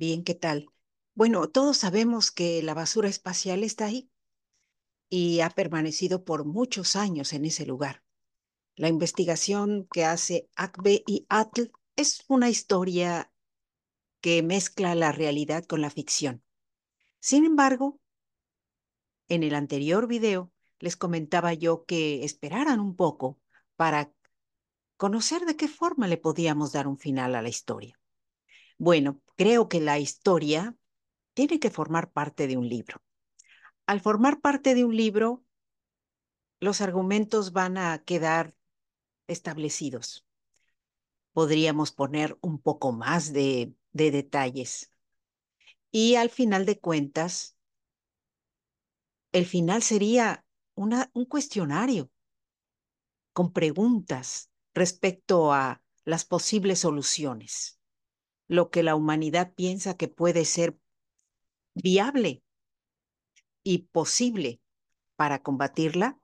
Bien, ¿qué tal? Bueno, todos sabemos que la basura espacial está ahí y ha permanecido por muchos años en ese lugar. La investigación que hace ACBE y ATL es una historia que mezcla la realidad con la ficción. Sin embargo, en el anterior video les comentaba yo que esperaran un poco para conocer de qué forma le podíamos dar un final a la historia. Bueno, creo que la historia tiene que formar parte de un libro. Al formar parte de un libro, los argumentos van a quedar establecidos. Podríamos poner un poco más de, de detalles. Y al final de cuentas, el final sería un cuestionario con preguntas respecto a las posibles soluciones, lo que la humanidad piensa que puede ser viable y posible para combatirla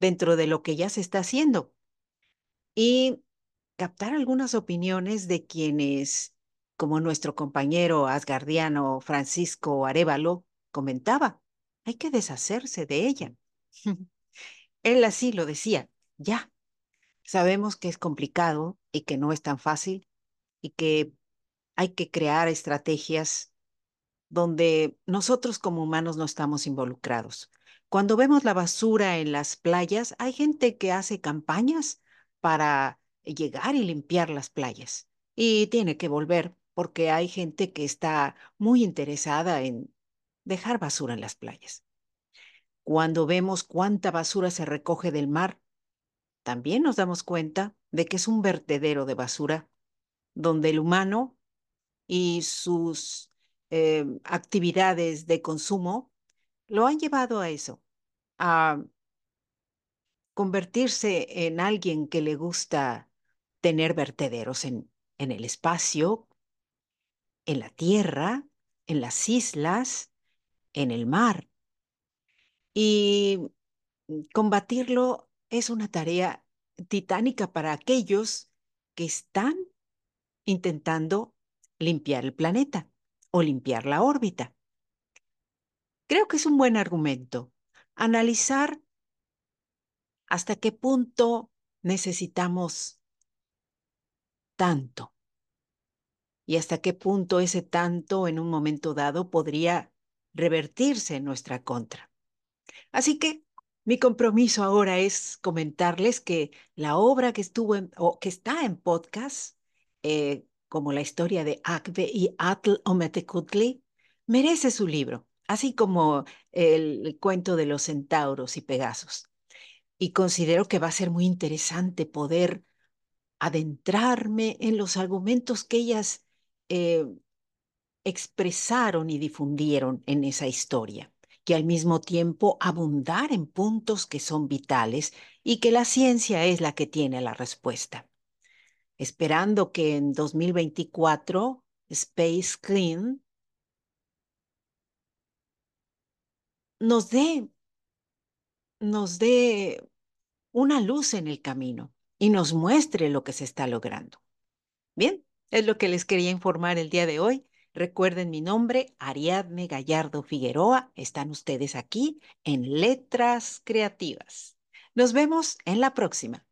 dentro de lo que ya se está haciendo y captar algunas opiniones de quienes, como nuestro compañero asgardiano Francisco Arevalo comentaba, hay que deshacerse de ella. Él así lo decía, ya. Sabemos que es complicado y que no es tan fácil y que hay que crear estrategias donde nosotros como humanos no estamos involucrados. Cuando vemos la basura en las playas, hay gente que hace campañas para llegar y limpiar las playas. Y tiene que volver porque hay gente que está muy interesada en dejar basura en las playas. Cuando vemos cuánta basura se recoge del mar, también nos damos cuenta de que es un vertedero de basura donde el humano y sus eh, actividades de consumo lo han llevado a eso, a convertirse en alguien que le gusta tener vertederos en, en el espacio, en la tierra, en las islas, en el mar. Y combatirlo es una tarea titánica para aquellos que están intentando limpiar el planeta o limpiar la órbita. Creo que es un buen argumento analizar hasta qué punto necesitamos tanto y hasta qué punto ese tanto en un momento dado podría revertirse en nuestra contra. Así que mi compromiso ahora es comentarles que la obra que estuvo o que está en podcast, eh, como la historia de Akbe y Atl Ometekutli, merece su libro, así como el cuento de los centauros y pegasos y considero que va a ser muy interesante poder adentrarme en los argumentos que ellas eh, expresaron y difundieron en esa historia, que al mismo tiempo abundar en puntos que son vitales y que la ciencia es la que tiene la respuesta. Esperando que en 2024 Space Clean nos dé nos dé una luz en el camino y nos muestre lo que se está logrando. Bien, es lo que les quería informar el día de hoy. Recuerden mi nombre, Ariadne Gallardo Figueroa. Están ustedes aquí en Letras Creativas. Nos vemos en la próxima.